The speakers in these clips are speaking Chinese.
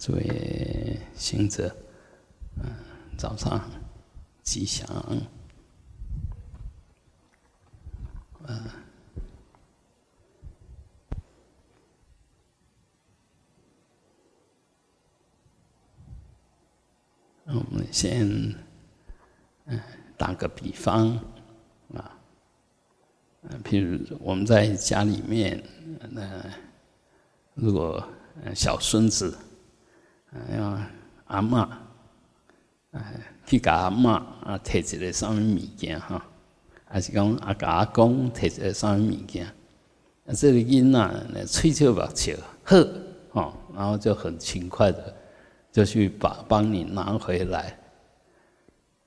诸位行者，嗯，早上吉祥，嗯，我们先嗯打个比方啊，嗯，譬如我们在家里面，那如果小孙子。哎呀，阿嬷，哎，去甲阿嬷啊摕一个什物物件哈？还是讲阿甲阿公摕一个什物物件？啊，这个囡仔吹笑目笑，呵，哦，然后就很勤快的就去把帮你拿回来。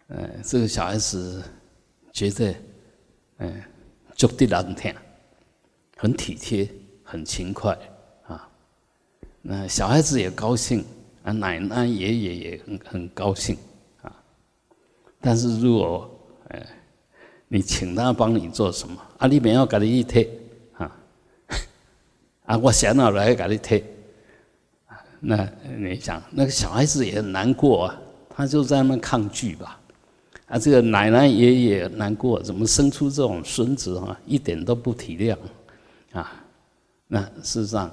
嗯，这个小孩子觉得，嗯，足得难听，很体贴，很勤快啊。那小孩子也高兴。啊，奶奶爷爷也很很高兴啊。但是如果哎，你请他帮你做什么？啊，你边要给他一贴啊，啊，我想到来给你贴。那你想，那个小孩子也很难过啊，他就在那抗拒吧。啊，这个奶奶爷爷难过，怎么生出这种孙子啊？一点都不体谅啊。那事实上，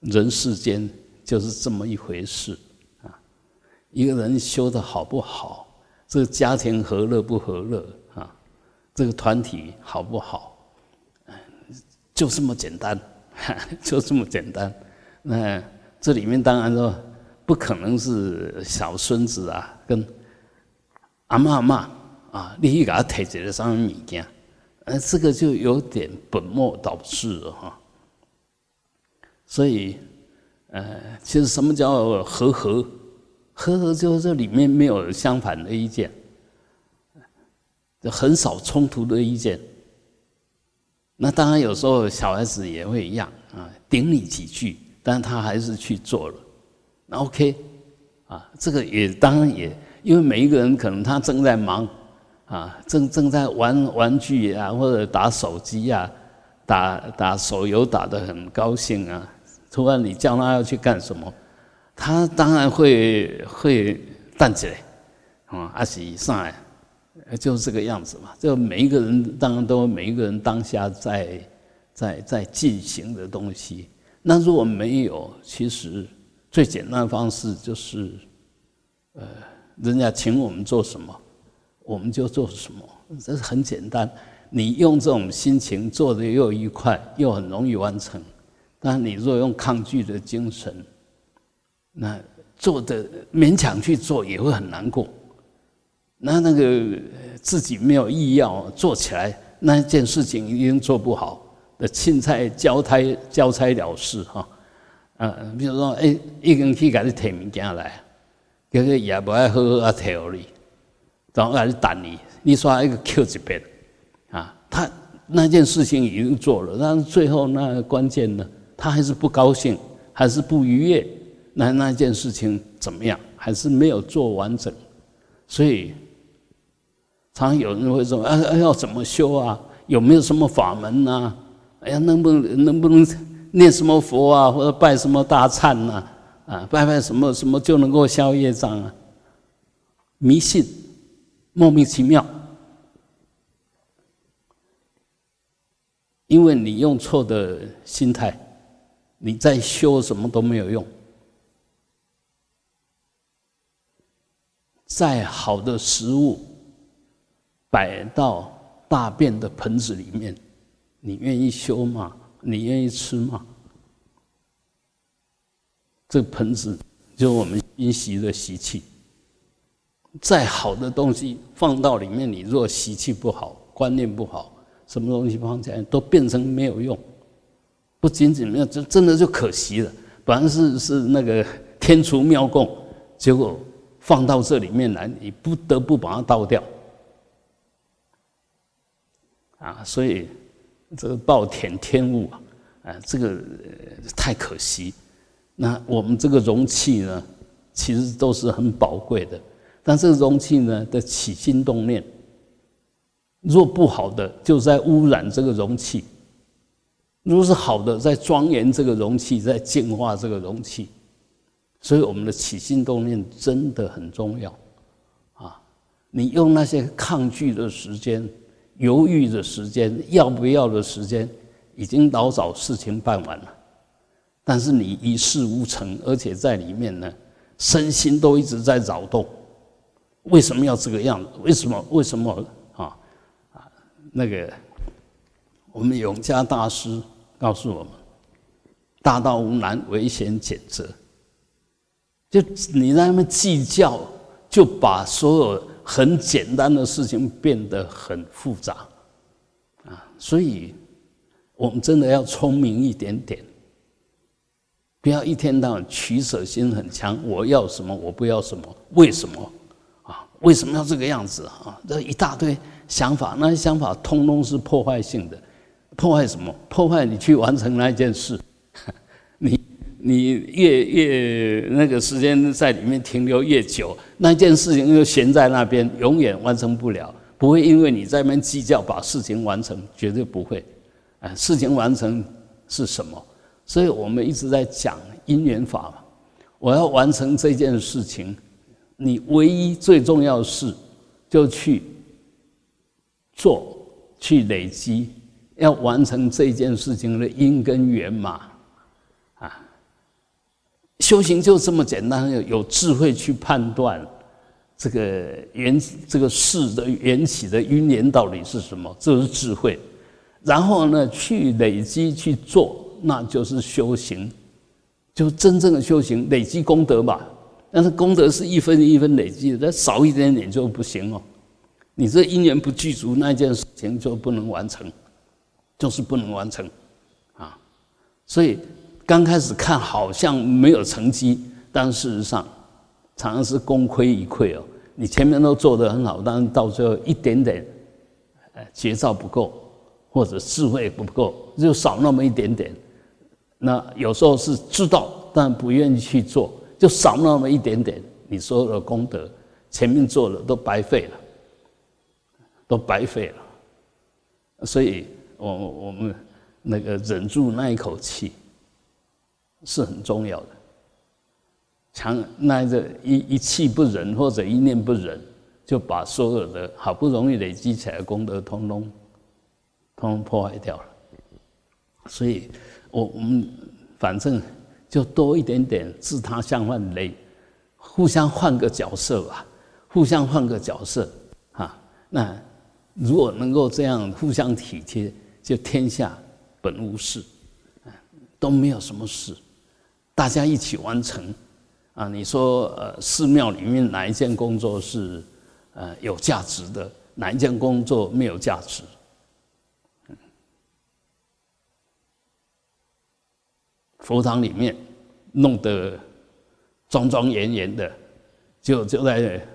人世间。就是这么一回事啊！一个人修的好不好，这个家庭和乐不和乐啊？这个团体好不好？就这么简单，就这么简单。那这里面当然说不可能是小孙子啊，跟阿妈阿妈啊，你去给他提一个什么物件？呃，这个就有点本末倒置了哈。所以。呃，其实什么叫和和？和和就是这里面没有相反的意见，就很少冲突的意见。那当然有时候小孩子也会一样啊，顶你几句，但他还是去做了。那 OK，啊，这个也当然也，因为每一个人可能他正在忙啊，正正在玩玩具啊，或者打手机啊，打打手游打得很高兴啊。突然你叫他要去干什么，他当然会会淡起来，啊，阿喜上来，就是这个样子嘛。就每一个人当然都每一个人当下在在在进行的东西。那如果没有，其实最简单的方式就是，呃，人家请我们做什么，我们就做什么，这是很简单。你用这种心情做的又愉快，又很容易完成。但你若用抗拒的精神，那做的勉强去做也会很难过。那那个自己没有意要做起来，那件事情一定做不好的，青菜交差交差了事哈。嗯，比如说，哎，一根去给你提物件来，这个也不爱好好啊提你，然后给你等你，你说一个 Q 一遍啊，他那件事情已经做了，但是最后那关键呢？他还是不高兴，还是不愉悦，那那件事情怎么样？还是没有做完整，所以常有人会说：“哎哎，要怎么修啊？有没有什么法门呐？哎呀，能不能能不能念什么佛啊，或者拜什么大忏呐？啊，拜拜什么什么就能够消业障啊？迷信，莫名其妙，因为你用错的心态。”你再修什么都没有用，再好的食物摆到大便的盆子里面，你愿意修吗？你愿意吃吗？这盆子就是我们阴习的习气。再好的东西放到里面，你若习气不好，观念不好，什么东西放起来都变成没有用。不仅仅没有，真真的就可惜了。本来是是那个天厨妙供，结果放到这里面来，你不得不把它倒掉。啊，所以这个暴殄天物啊，啊，这个太可惜。那我们这个容器呢，其实都是很宝贵的，但这个容器呢的起心动念，若不好的，就在污染这个容器。如果是好的，在庄严这个容器，在净化这个容器，所以我们的起心动念真的很重要啊！你用那些抗拒的时间、犹豫的时间、要不要的时间，已经老早事情办完了。但是你一事无成，而且在里面呢，身心都一直在扰动。为什么要这个样子？为什么？为什么啊？啊，那个我们永嘉大师告诉我们：大道无难，唯贤俭择。就你在那边计较，就把所有很简单的事情变得很复杂，啊，所以我们真的要聪明一点点，不要一天到晚取舍心很强。我要什么？我不要什么？为什么？啊，为什么要这个样子啊？这一大堆想法，那些想法通通是破坏性的，破坏什么？破坏你去完成那件事，你。你越越那个时间在里面停留越久，那件事情就悬在那边，永远完成不了。不会因为你在那边计较把事情完成，绝对不会。啊，事情完成是什么？所以我们一直在讲因缘法嘛。我要完成这件事情，你唯一最重要的事，就去做，去累积，要完成这件事情的因跟缘嘛。啊修行就这么简单，有有智慧去判断这个缘这个事的缘起的因缘到底是什么，这是智慧。然后呢，去累积去做，那就是修行，就真正的修行，累积功德吧。但是功德是一分一分累积的，少一点点就不行哦。你这因缘不具足，那件事情就不能完成，就是不能完成啊。所以。刚开始看好像没有成绩，但事实上常常是功亏一篑哦。你前面都做得很好，但是到最后一点点，呃，节奏不够，或者智慧不够，就少那么一点点。那有时候是知道，但不愿意去做，就少那么一点点。你所有的功德，前面做的都白费了，都白费了。所以，我我们那个忍住那一口气。是很重要的，强那个一一气不忍或者一念不忍，就把所有的好不容易累积起来功德通通，通通破坏掉了。所以，我我们反正就多一点点自他相换雷，互相换个角色吧，互相换个角色啊。那如果能够这样互相体贴，就天下本无事，都没有什么事。大家一起完成，啊，你说呃，寺庙里面哪一件工作是呃有价值的，哪一件工作没有价值？佛堂里面弄得庄庄严严的，就就在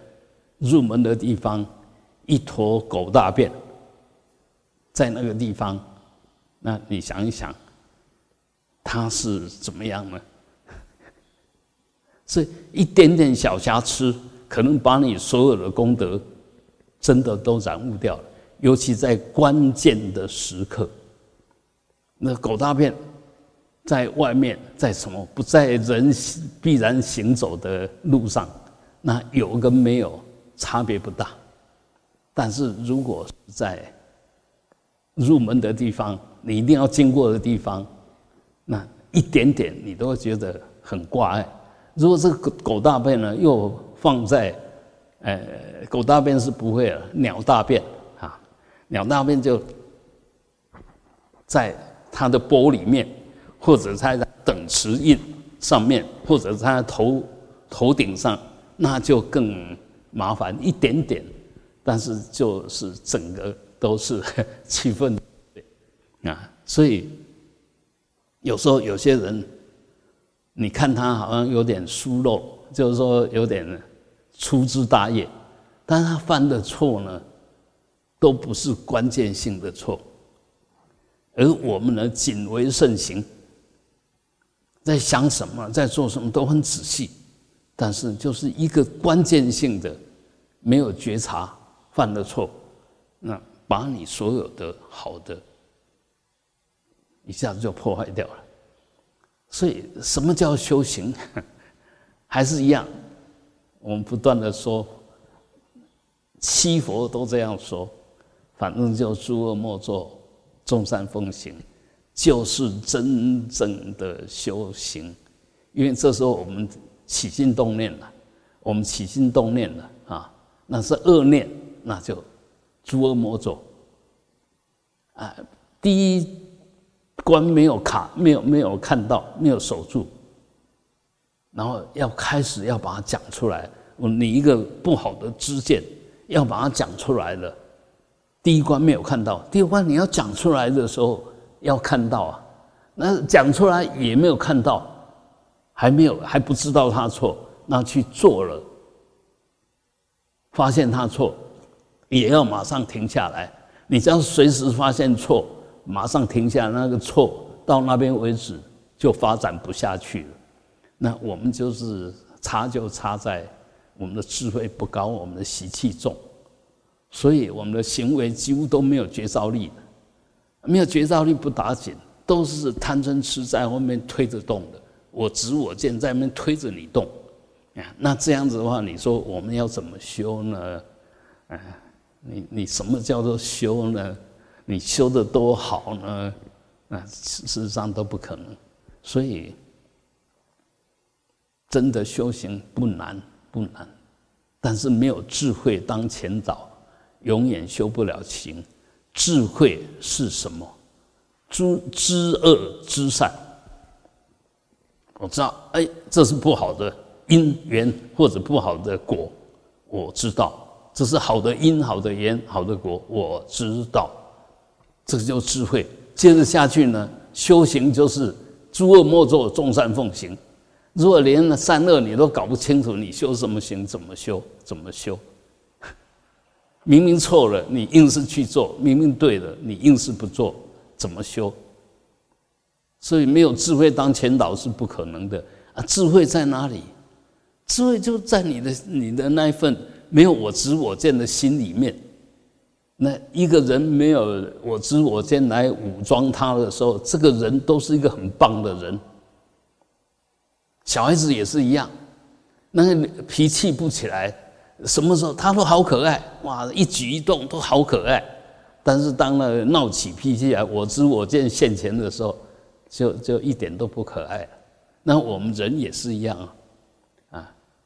入门的地方一坨狗大便，在那个地方，那你想一想，他是怎么样呢？是一点点小瑕疵，可能把你所有的功德真的都染污掉了。尤其在关键的时刻，那狗大便在外面，在什么不在人必然行走的路上，那有跟没有差别不大。但是如果在入门的地方，你一定要经过的地方，那一点点你都会觉得很挂碍。如果这个狗狗大便呢，又放在，呃，狗大便是不会了，鸟大便啊，鸟大便就在它的钵里面，或者在等池印上面，或者在头头顶上，那就更麻烦一点点，但是就是整个都是 气氛啊，所以有时候有些人。你看他好像有点疏漏，就是说有点粗枝大叶，但他犯的错呢，都不是关键性的错，而我们呢谨为慎行，在想什么，在做什么都很仔细，但是就是一个关键性的没有觉察犯的错，那把你所有的好的一下子就破坏掉了。所以，什么叫修行？还是一样，我们不断的说，七佛都这样说，反正就诸恶莫作，众善奉行，就是真正的修行。因为这时候我们起心动念了，我们起心动念了啊，那是恶念，那就诸恶莫作。啊，第一关没有卡，没有没有看到，没有守住，然后要开始要把它讲出来。你一个不好的知见，要把它讲出来了。第一关没有看到，第二关你要讲出来的时候要看到啊。那讲出来也没有看到。还没有还不知道他错，那去做了，发现他错，也要马上停下来。你只要随时发现错，马上停下那个错，到那边为止就发展不下去了。那我们就是差就差在我们的智慧不高，我们的习气重，所以我们的行为几乎都没有觉照力的，没有觉照力不打紧，都是贪嗔痴在后面推着动的。我执我见在那边推着你动，啊，那这样子的话，你说我们要怎么修呢？啊，你你什么叫做修呢？你修的多好呢？啊，事实上都不可能。所以，真的修行不难不难，但是没有智慧当前导，永远修不了行。智慧是什么？知知恶知善。我知道，哎，这是不好的因缘或者不好的果，我知道这是好的因、好的缘、好的果，我知道，这个叫智慧。接着下去呢，修行就是诸恶莫作，众善奉行。如果连善恶你都搞不清楚，你修什么行？怎么修？怎么修？明明错了，你硬是去做；明明对了，你硬是不做，怎么修？所以没有智慧当前导是不可能的啊！智慧在哪里？智慧就在你的你的那一份没有我执我见的心里面。那一个人没有我执我见来武装他的时候，这个人都是一个很棒的人。小孩子也是一样，那个脾气不起来，什么时候他都好可爱哇，一举一动都好可爱。但是当那闹起脾气来，我执我见现前的时候。就就一点都不可爱，那我们人也是一样，啊，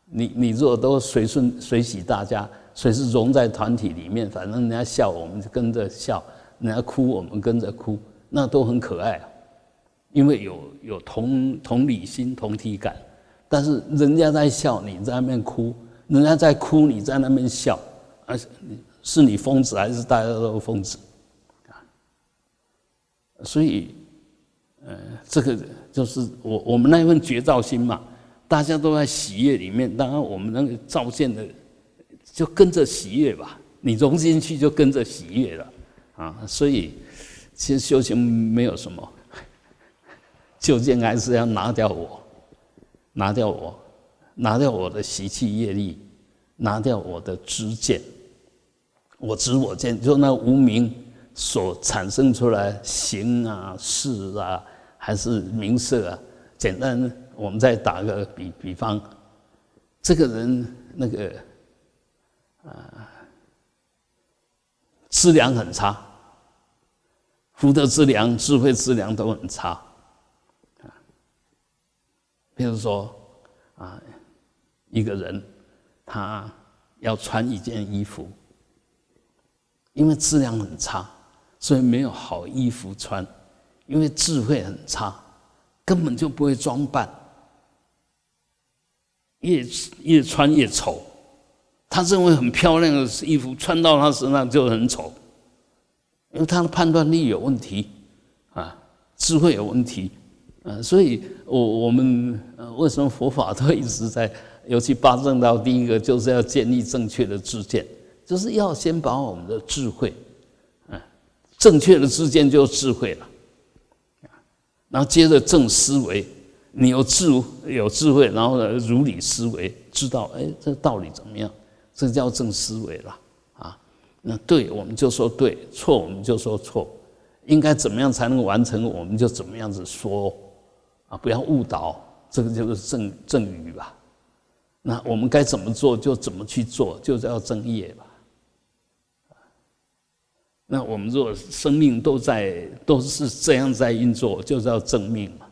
你你如果都随顺随喜大家，随时融在团体里面，反正人家笑我们就跟着笑，人家哭我们跟着哭，那都很可爱，因为有有同同理心、同体感。但是人家在笑，你在那边哭；人家在哭，你在那边笑，而是是你疯子还是大家都疯子啊？所以。呃，这个就是我我们那份觉照心嘛，大家都在喜悦里面，当然我们那个照见的就跟着喜悦吧，你融进去就跟着喜悦了啊，所以其实修行没有什么，究竟还是要拿掉我，拿掉我，拿掉我的习气业力，拿掉我的知见，我知我见，就那无名。所产生出来形啊、事啊，还是名色啊？简单，我们再打个比比方，这个人那个啊，质量很差，福德质量、智慧质量都很差啊。比如说啊，一个人他要穿一件衣服，因为质量很差。所以没有好衣服穿，因为智慧很差，根本就不会装扮，越越穿越丑。他认为很漂亮的衣服穿到他身上就很丑，因为他的判断力有问题，啊，智慧有问题，啊，所以我我们为什么佛法都一直在，尤其八正道第一个就是要建立正确的知见，就是要先把我们的智慧。啊正确的知见就是智慧了，然后接着正思维，你有智有智慧，然后呢如理思维，知道哎这道理怎么样？这叫正思维了啊。那对我们就说对，错我们就说错，应该怎么样才能完成，我们就怎么样子说啊，不要误导，这个就是正正语吧。那我们该怎么做就怎么去做，就叫正业吧。那我们如果生命都在都是这样在运作，就叫正命嘛。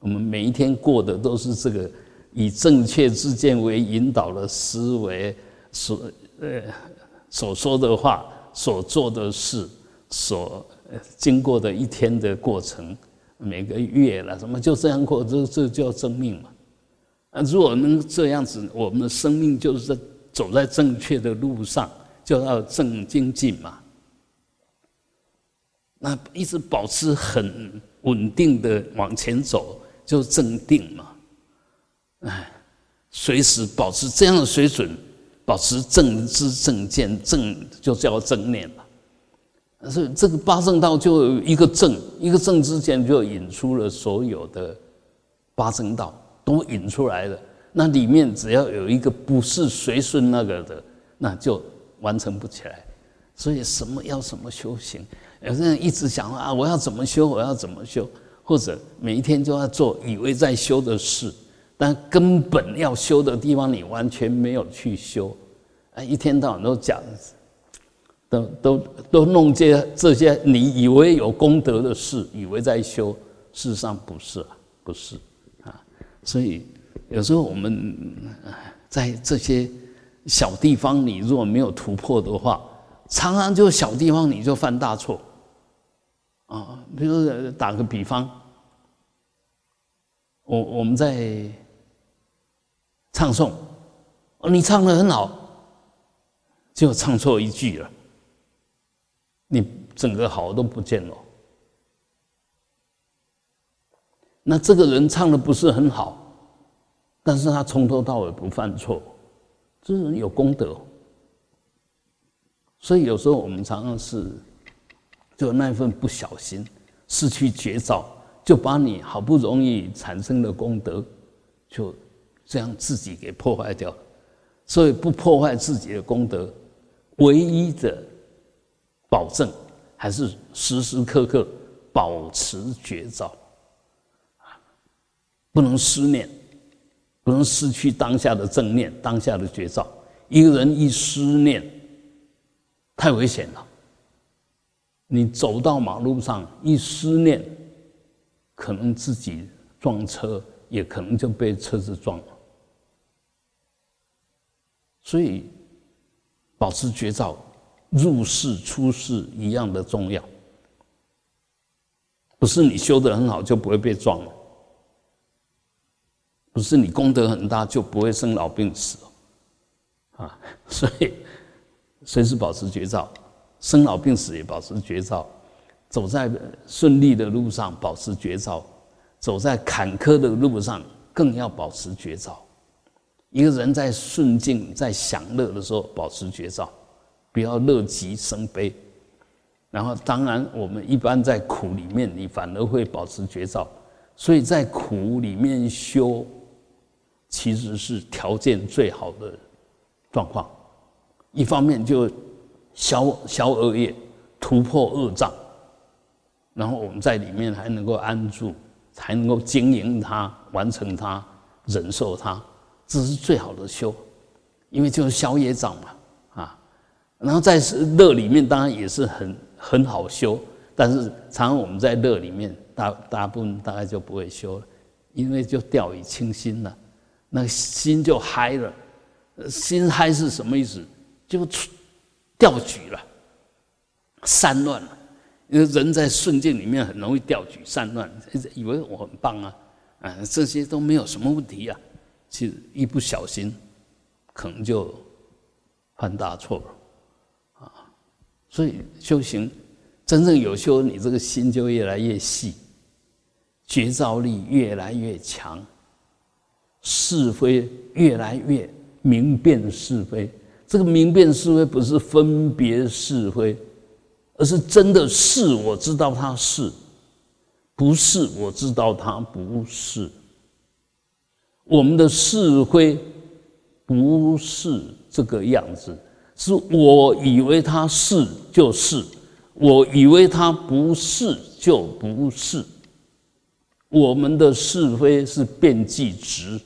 我们每一天过的都是这个以正确之见为引导的思维，所呃所说的话、所做的事、所经过的一天的过程，每个月了什么就这样过，这这叫正命嘛。啊，如果能这样子，我们的生命就是在走在正确的路上，就要正精进嘛。那一直保持很稳定的往前走，就正定嘛。哎，随时保持这样的水准，保持正知正见正，就叫正念嘛。所以这个八正道就一个正，一个正之间就引出了所有的八正道都引出来了。那里面只要有一个不是随顺那个的，那就完成不起来。所以什么要什么修行。有些人一直想啊，我要怎么修？我要怎么修？或者每一天就要做以为在修的事，但根本要修的地方你完全没有去修，啊，一天到晚都讲，都都都弄这这些你以为有功德的事，以为在修，事实上不是，不是啊。所以有时候我们在这些小地方，你如果没有突破的话，常常就小地方你就犯大错。啊，比如打个比方，我我们在唱诵，你唱的很好，就唱错一句了，你整个好都不见了。那这个人唱的不是很好，但是他从头到尾不犯错，这人有功德。所以有时候我们常常是。就那份不小心，失去绝招，就把你好不容易产生的功德，就这样自己给破坏掉。所以不破坏自己的功德，唯一的保证还是时时刻刻保持绝招，不能失念，不能失去当下的正念，当下的绝招。一个人一失念，太危险了。你走到马路上一思念，可能自己撞车，也可能就被车子撞了。所以，保持绝招，入世出世一样的重要。不是你修的很好就不会被撞了，不是你功德很大就不会生老病死，啊，所以随时保持绝招。生老病死也保持绝招，走在顺利的路上保持绝招，走在坎坷的路上更要保持绝招。一个人在顺境、在享乐的时候保持绝招，不要乐极生悲。然后，当然我们一般在苦里面，你反而会保持绝招。所以在苦里面修，其实是条件最好的状况。一方面就。消消恶业，突破恶障，然后我们在里面还能够安住，才能够经营它、完成它、忍受它，这是最好的修，因为就是消业障嘛，啊，然后在乐里面当然也是很很好修，但是常常我们在乐里面大大部分大概就不会修了，因为就掉以轻心了，那心就嗨了，心嗨是什么意思？就出。掉举了，散乱了，因为人在顺境里面很容易掉举散乱，以为我很棒啊，啊，这些都没有什么问题啊，其实一不小心，可能就犯大错了，啊，所以修行真正有修，你这个心就越来越细，觉照力越来越强，是非越来越明辨是非。这个明辨是非不是分别是非，而是真的是我知道它是，不是我知道它不是。我们的是非不是这个样子，是我以为它是就是，我以为它不是就不是。我们的是非是变计值，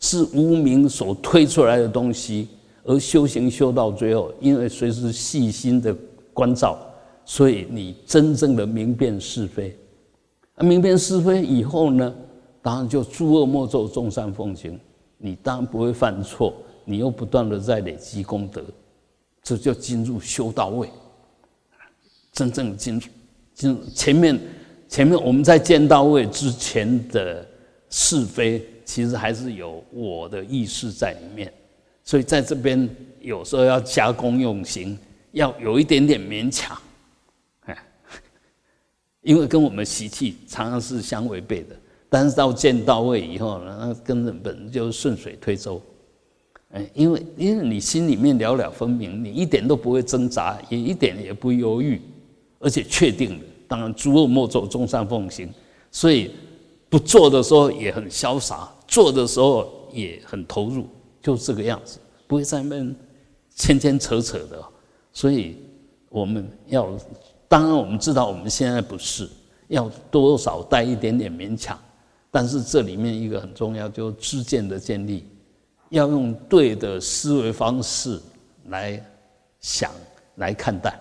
是无名所推出来的东西。而修行修到最后，因为随时细心的关照，所以你真正的明辨是非。啊，明辨是非以后呢，当然就诸恶莫作，众善奉行。你当然不会犯错，你又不断的在累积功德，这就进入修到位。真正进入进入前面前面我们在见到位之前的是非，其实还是有我的意识在里面。所以在这边有时候要加工用刑，要有一点点勉强，哎，因为跟我们习气常常是相违背的。但是到见到位以后呢，那根本就顺水推舟，哎，因为因为你心里面了了分明，你一点都不会挣扎，也一点也不犹豫，而且确定的。当然诸恶莫作，众善奉行。所以不做的时候也很潇洒，做的时候也很投入。就这个样子，不会在那边牵牵扯扯的，所以我们要，当然我们知道我们现在不是，要多少带一点点勉强，但是这里面一个很重要，就知见的建立，要用对的思维方式来想来看待，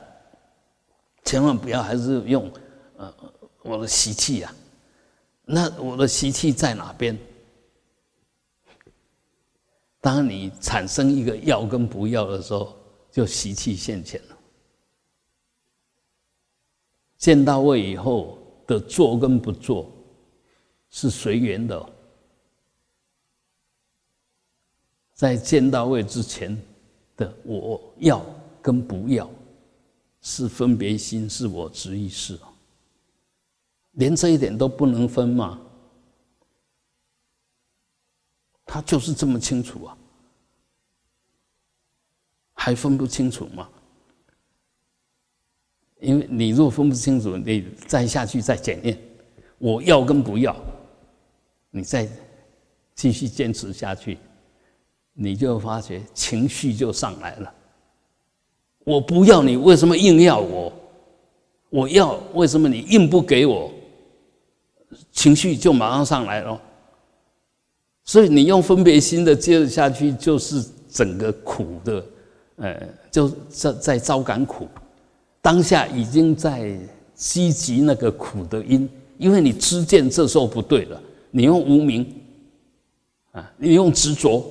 千万不要还是用呃我的习气呀，那我的习气在哪边？当你产生一个要跟不要的时候，就习气现前了。见到位以后的做跟不做是随缘的，在见到位之前的我要跟不要是分别心，是我执意识，连这一点都不能分吗？他就是这么清楚啊，还分不清楚吗？因为你若分不清楚，你再下去再检验，我要跟不要，你再继续坚持下去，你就发觉情绪就上来了。我不要你，为什么硬要我？我要，为什么你硬不给我？情绪就马上上来了。所以你用分别心的接着下去，就是整个苦的，呃，就在在招感苦，当下已经在积极那个苦的因，因为你知见这时候不对了，你用无名，啊，你用执着，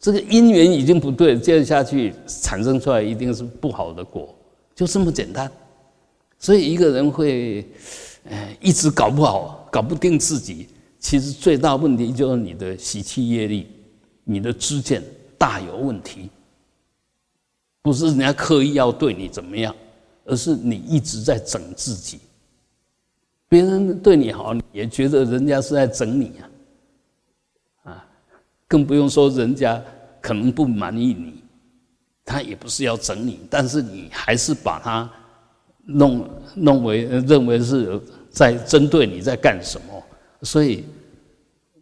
这个因缘已经不对，接着下去产生出来一定是不好的果，就这么简单。所以一个人会，呃，一直搞不好，搞不定自己。其实最大问题就是你的习气业力，你的知见大有问题。不是人家刻意要对你怎么样，而是你一直在整自己。别人对你好，也觉得人家是在整你啊，啊，更不用说人家可能不满意你，他也不是要整你，但是你还是把他弄弄为认为是在针对你在干什么。所以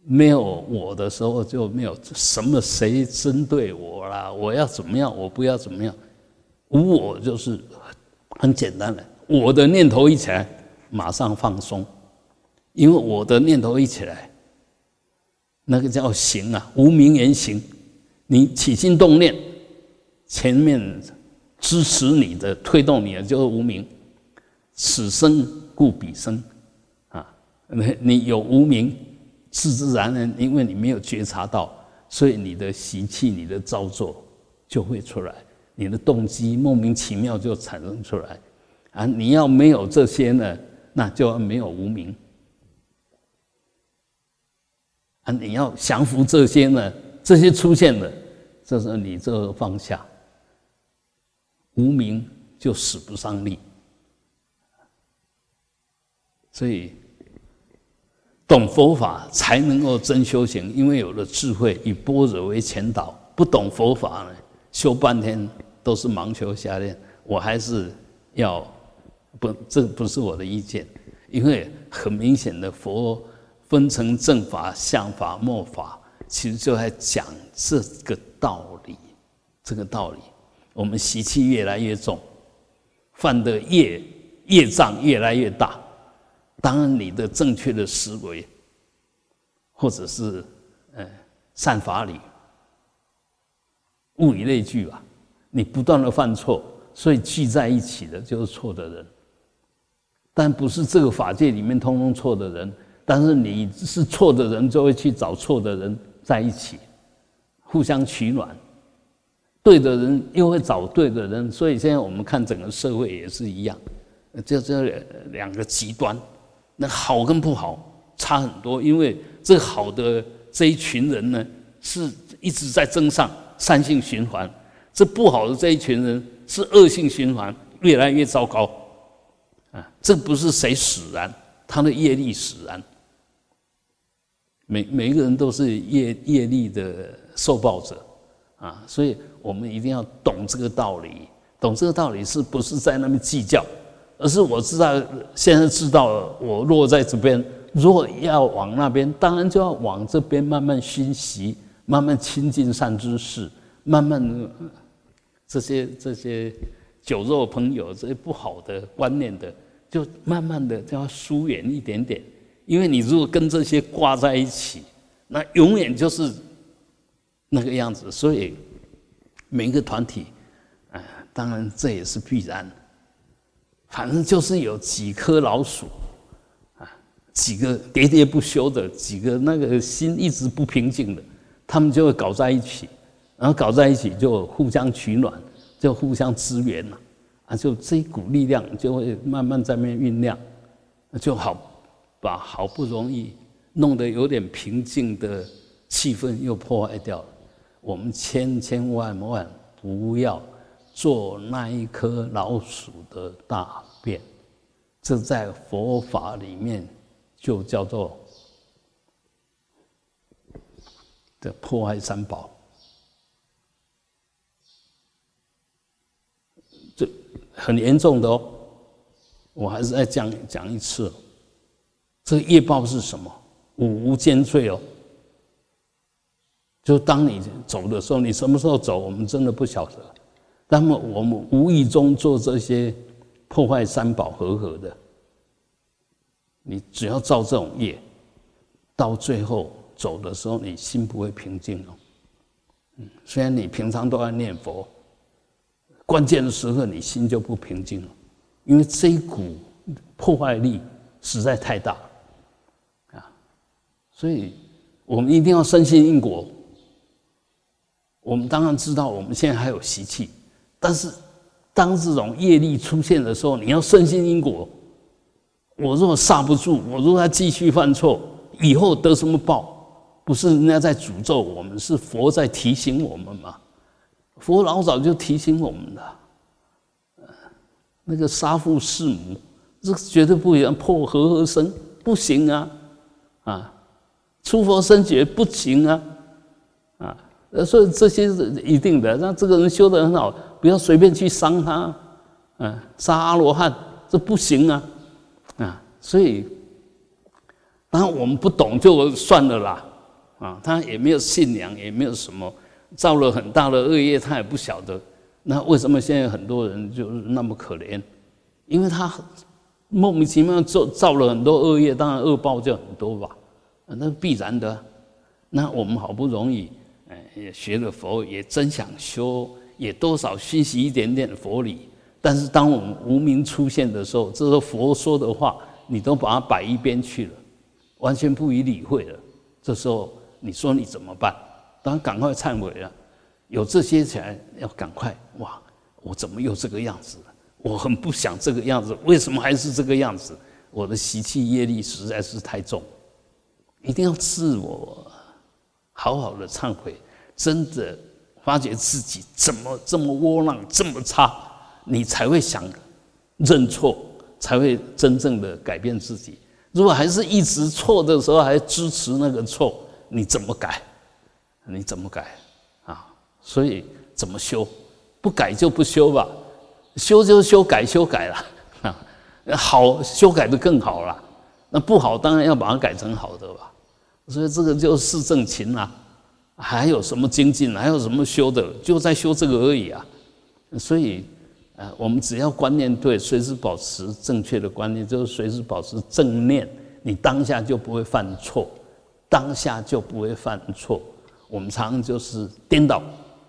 没有我的时候，就没有什么谁针对我啦。我要怎么样，我不要怎么样。无我就是很简单的，我的念头一起来，马上放松，因为我的念头一起来，那个叫行啊，无名言行。你起心动念，前面支持你的、推动你的就是无名。此生故彼生。你 你有无名，自自然然，因为你没有觉察到，所以你的习气、你的造作就会出来，你的动机莫名其妙就产生出来。啊，你要没有这些呢，那就没有无名。啊，你要降服这些呢，这些出现了，这时候你就放下，无名就使不上力。所以。懂佛法才能够真修行，因为有了智慧，以般若为前导。不懂佛法呢，修半天都是盲修瞎练。我还是要不，这不是我的意见，因为很明显的佛分成正法、相法、末法，其实就在讲这个道理。这个道理，我们习气越来越重，犯的业业障越来越大。当，你的正确的思维，或者是，呃，善法理，物以类聚吧。你不断的犯错，所以聚在一起的就是错的人。但不是这个法界里面通通错的人，但是你是错的人，就会去找错的人在一起，互相取暖。对的人又会找对的人，所以现在我们看整个社会也是一样，就这两个极端，那好跟不好差很多。因为这好的这一群人呢，是一直在增上善性循环；这不好的这一群人是恶性循环，越来越糟糕。啊，这不是谁使然，他的业力使然。每每一个人都是业业力的受报者，啊，所以我们一定要懂这个道理。懂这个道理是不是在那边计较，而是我知道现在知道了，我落在这边，如果要往那边，当然就要往这边慢慢熏习，慢慢亲近善知识，慢慢这些这些。酒肉朋友这些不好的观念的，就慢慢的就要疏远一点点，因为你如果跟这些挂在一起，那永远就是那个样子。所以每一个团体，啊，当然这也是必然。反正就是有几颗老鼠，啊，几个喋喋不休的，几个那个心一直不平静的，他们就会搞在一起，然后搞在一起就互相取暖。就互相支援了，啊，就这一股力量就会慢慢在那酝酿，就好把好不容易弄得有点平静的气氛又破坏掉了。我们千千万万不要做那一颗老鼠的大便，这在佛法里面就叫做的破坏三宝。这很严重的哦，我还是再讲讲一次，这个业报是什么？五无间罪哦。就当你走的时候，你什么时候走，我们真的不晓得。那么我们无意中做这些破坏三宝和合的，你只要造这种业，到最后走的时候，你心不会平静哦。嗯，虽然你平常都在念佛。关键的时刻，你心就不平静了，因为这一股破坏力实在太大啊！所以，我们一定要深信因果。我们当然知道我们现在还有习气，但是当这种业力出现的时候，你要深信因果。我若刹不住，我若再继续犯错，以后得什么报？不是人家在诅咒我们，是佛在提醒我们嘛？佛老早就提醒我们了，那个杀父弑母，这绝对不一样，破和合生不行啊，啊，出佛身觉不行啊，呃，所以这些是一定的。让这个人修得很好，不要随便去伤他，嗯，杀阿罗汉这不行啊，啊，所以当然我们不懂就算了啦，啊，他也没有信仰，也没有什么。造了很大的恶业，他也不晓得。那为什么现在很多人就是那么可怜？因为他莫名其妙造造了很多恶业，当然恶报就很多吧，那必然的。那我们好不容易哎也学了佛，也真想修，也多少熏习一点点佛理。但是当我们无名出现的时候，这个佛说的话，你都把它摆一边去了，完全不予理会了。这时候你说你怎么办？当然，赶快忏悔了。有这些钱，要赶快哇！我怎么又这个样子了？我很不想这个样子，为什么还是这个样子？我的习气业力实在是太重，一定要自我好好的忏悔。真的发觉自己怎么这么窝囊，这么差，你才会想认错，才会真正的改变自己。如果还是一直错的时候，还支持那个错，你怎么改？你怎么改啊？所以怎么修？不改就不修吧，修就修改修改了啊。好修改的更好了，那不好当然要把它改成好的吧。所以这个就是正勤啊。还有什么精进？还有什么修的？就在修这个而已啊。所以呃，我们只要观念对，随时保持正确的观念，就是随时保持正念，你当下就不会犯错，当下就不会犯错。我们常就是颠倒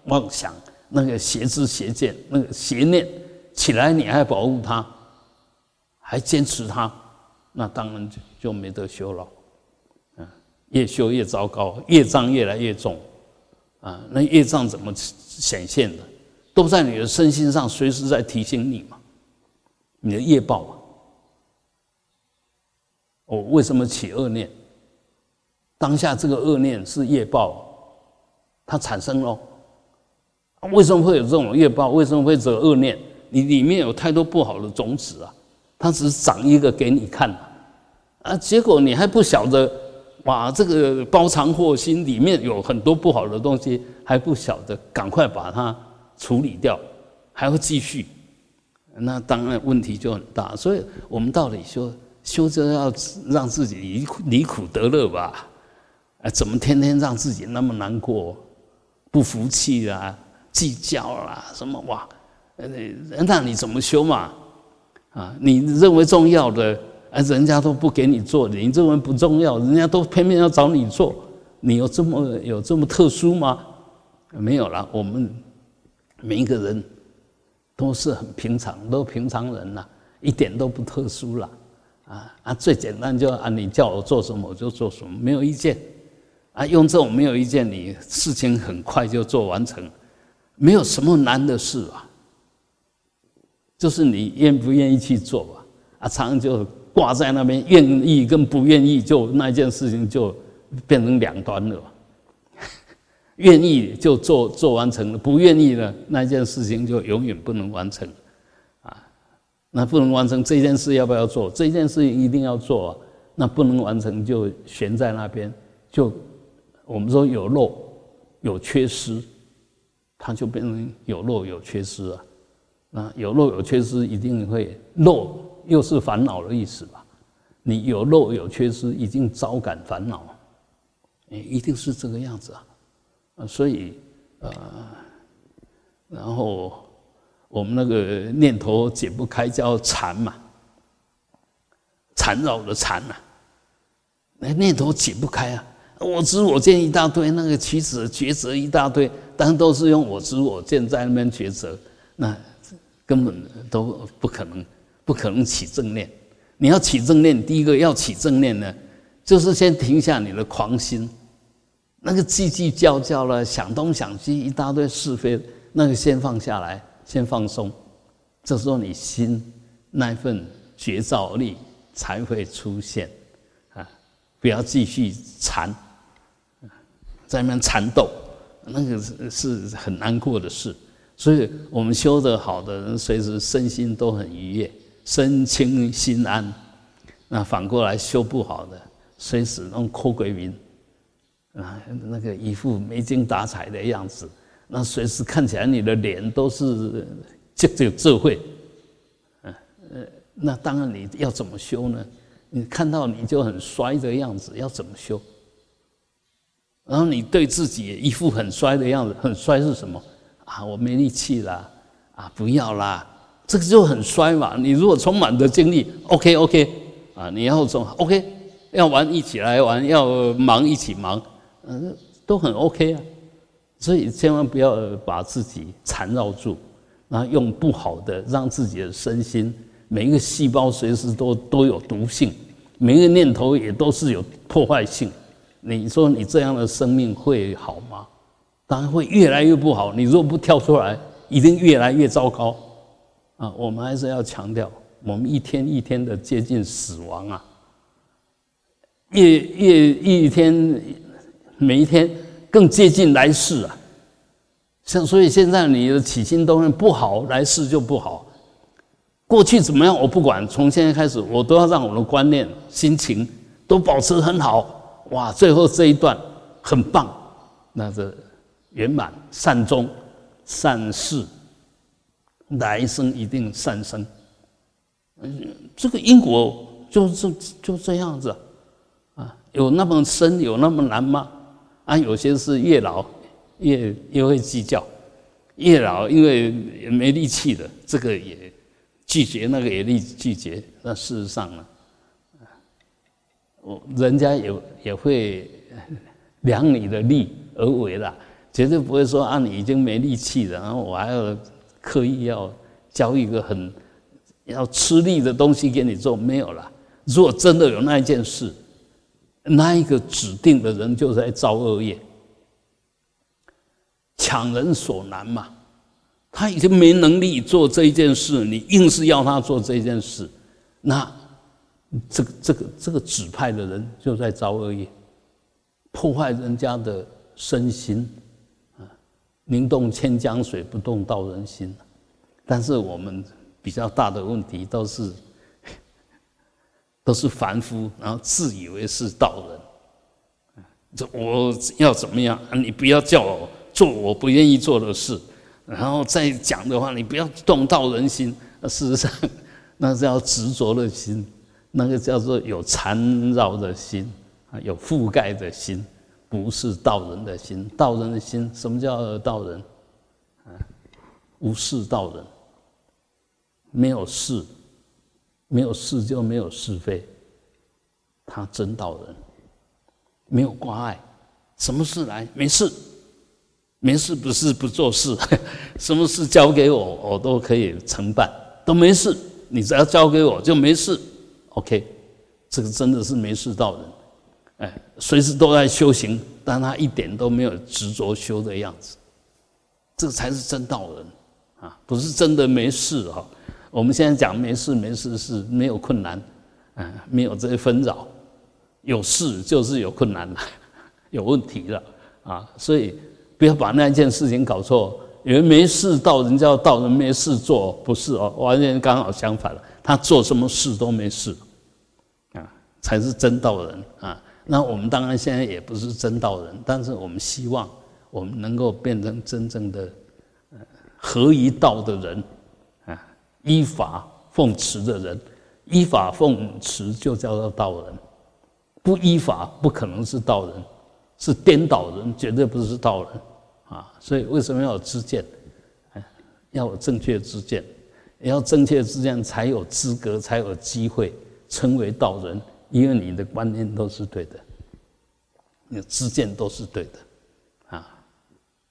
妄想，那个邪知邪见，那个邪念起来，你还保护它，还坚持它，那当然就就没得修了。越修越糟糕，业障越来越重。啊，那业障怎么显现的？都在你的身心上，随时在提醒你嘛。你的业报啊，我为什么起恶念？当下这个恶念是业报，它产生了。为什么会有这种业报？为什么会这恶念？你里面有太多不好的种子啊，它只是长一个给你看啊，结果你还不晓得。哇，这个包藏祸心里面有很多不好的东西，还不晓得，赶快把它处理掉，还要继续，那当然问题就很大。所以我们到底修修真要让自己离离苦得乐吧？哎，怎么天天让自己那么难过、不服气啦、计较啦什么？哇，那你怎么修嘛？啊，你认为重要的？哎，人家都不给你做，你认为不重要，人家都偏偏要找你做，你有这么有这么特殊吗？没有了，我们每一个人都是很平常，都平常人呐，一点都不特殊了。啊啊，最简单就啊，你叫我做什么我就做什么，没有意见。啊，用这种没有意见，你事情很快就做完成，没有什么难的事啊，就是你愿不愿意去做吧。啊，常常就。挂在那边，愿意跟不愿意，就那件事情就变成两端了。愿意就做做完成了，不愿意呢，那件事情就永远不能完成。啊，那不能完成这件事要不要做？这件事情一定要做啊，那不能完成就悬在那边，就我们说有漏有缺失，它就变成有漏有缺失啊。那有漏有缺失，一定会漏。又是烦恼的意思吧？你有漏有缺失，已经招感烦恼，哎，一定是这个样子啊！所以呃，然后我们那个念头解不开，叫缠嘛，缠绕的缠呐，那念头解不开啊！我知我见一大堆，那个取舍抉择一大堆，但都是用我知我见在那边抉择，那根本都不可能。不可能起正念，你要起正念，第一个要起正念呢，就是先停下你的狂心，那个叽叽叫叫了，想东想西一大堆是非，那个先放下来，先放松，这时候你心那份觉照力才会出现啊！不要继续缠，在那边缠斗，那个是是很难过的事。所以我们修得好的人，随时身心都很愉悦。身清心安，那反过来修不好的，随时弄哭鬼名，啊，那个一副没精打采的样子，那随时看起来你的脸都是这这智慧，嗯呃，那当然你要怎么修呢？你看到你就很衰的样子，要怎么修？然后你对自己一副很衰的样子，很衰是什么？啊，我没力气了，啊，不要啦。这个就很衰嘛。你如果充满的精力，OK OK，啊，你要从 OK，要玩一起来玩，要忙一起忙，嗯，都很 OK 啊。所以千万不要把自己缠绕住，然后用不好的让自己的身心，每一个细胞随时都都有毒性，每一个念头也都是有破坏性。你说你这样的生命会好吗？当然会越来越不好。你如果不跳出来，一定越来越糟糕。啊，我们还是要强调，我们一天一天的接近死亡啊，越越一天，每一天更接近来世啊。像所以现在你的起心动念不好，来世就不好。过去怎么样我不管，从现在开始我都要让我的观念、心情都保持很好。哇，最后这一段很棒，那这圆满善终善事。来生一定善生，嗯，这个因果就是就这样子啊，有那么深有那么难吗？啊，有些是越老越越会计较，越老因为没力气了，这个也拒绝，那个也力拒绝。那事实上呢，我人家也也会量你的力，而为啦，绝对不会说啊，你已经没力气了，然后我还要刻意要教一个很要吃力的东西给你做，没有了。如果真的有那一件事，那一个指定的人就在造恶业，强人所难嘛。他已经没能力做这一件事，你硬是要他做这件事，那这个这个这个指派的人就在造恶业，破坏人家的身心！宁动千江水，不动道人心。但是我们比较大的问题都是都是凡夫，然后自以为是道人。这我要怎么样？你不要叫我做我不愿意做的事。然后再讲的话，你不要动道人心。事实上，那是要执着的心，那个叫做有缠绕的心啊，有覆盖的心，不是道人的心。道人的心，什么叫道人？啊，无事道人，没有事，没有事就没有是非，他真道人，没有挂碍，什么事来没事。没事，不是不做事，什么事交给我，我都可以承办，都没事。你只要交给我就没事，OK。这个真的是没事道人，哎，随时都在修行，但他一点都没有执着修的样子，这才是真道人啊！不是真的没事哈。我们现在讲没事没事是没有困难，嗯，没有这些纷扰，有事就是有困难了，有问题了啊，所以。不要把那件事情搞错，以为没事到人家道人没事做，不是哦，完全刚好相反了。他做什么事都没事，啊，才是真道人啊。那我们当然现在也不是真道人，但是我们希望我们能够变成真正的合一道的人啊，依法奉持的人，依法奉持就叫做道人，不依法不可能是道人，是颠倒人，绝对不是道人。啊，所以为什么要有知见？要有正确知见，也要正确知见才有资格，才有机会成为道人。因为你的观念都是对的，你的知见都是对的。啊，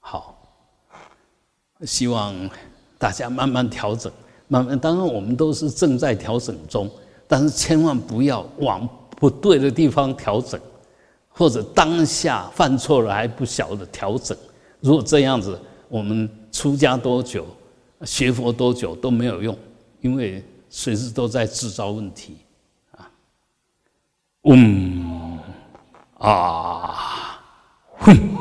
好，希望大家慢慢调整，慢慢。当然，我们都是正在调整中，但是千万不要往不对的地方调整，或者当下犯错了还不晓得调整。如果这样子，我们出家多久、学佛多久都没有用，因为随时都在制造问题。嗯，啊，哼。